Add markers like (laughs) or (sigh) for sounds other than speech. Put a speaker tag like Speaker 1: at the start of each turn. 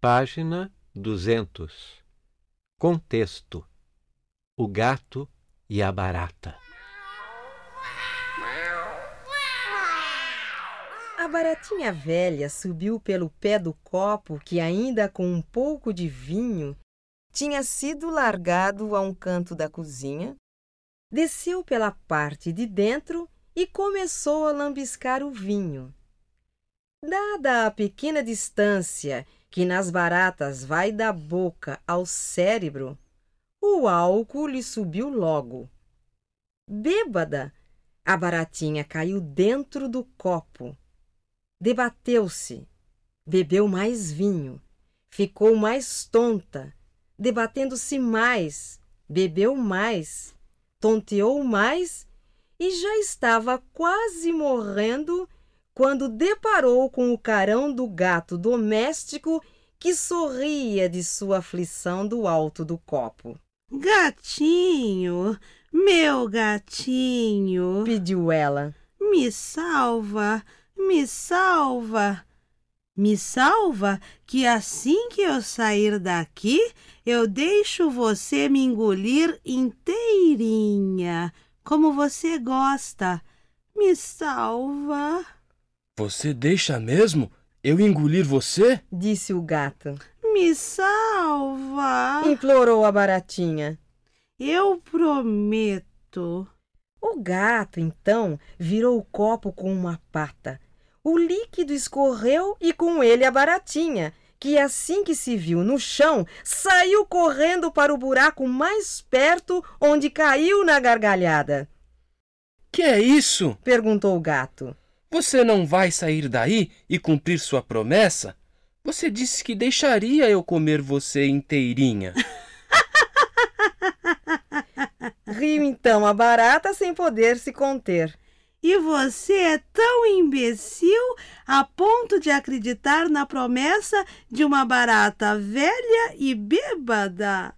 Speaker 1: Página 200. Contexto: O gato e a barata.
Speaker 2: A baratinha velha subiu pelo pé do copo que, ainda com um pouco de vinho, tinha sido largado a um canto da cozinha, desceu pela parte de dentro e começou a lambiscar o vinho. Dada a pequena distância que nas baratas vai da boca ao cérebro, o álcool lhe subiu logo. Bêbada, a baratinha caiu dentro do copo. Debateu-se, bebeu mais vinho, ficou mais tonta, debatendo-se mais, bebeu mais, tonteou mais e já estava quase morrendo quando deparou com o carão do gato doméstico que sorria de sua aflição do alto do copo.
Speaker 3: Gatinho, meu gatinho,
Speaker 2: pediu ela.
Speaker 3: Me salva, me salva. Me salva que assim que eu sair daqui, eu deixo você me engolir inteirinha, como você gosta. Me salva.
Speaker 4: Você deixa mesmo eu engolir você?
Speaker 2: Disse o gato.
Speaker 3: Me salva!
Speaker 2: Implorou a baratinha.
Speaker 3: Eu prometo.
Speaker 2: O gato, então, virou o copo com uma pata. O líquido escorreu e com ele a baratinha, que assim que se viu no chão, saiu correndo para o buraco mais perto, onde caiu na gargalhada.
Speaker 4: Que é isso?
Speaker 2: perguntou o gato.
Speaker 4: Você não vai sair daí e cumprir sua promessa? Você disse que deixaria eu comer você inteirinha. (laughs)
Speaker 2: Riu então a barata sem poder se conter.
Speaker 3: E você é tão imbecil a ponto de acreditar na promessa de uma barata velha e bêbada?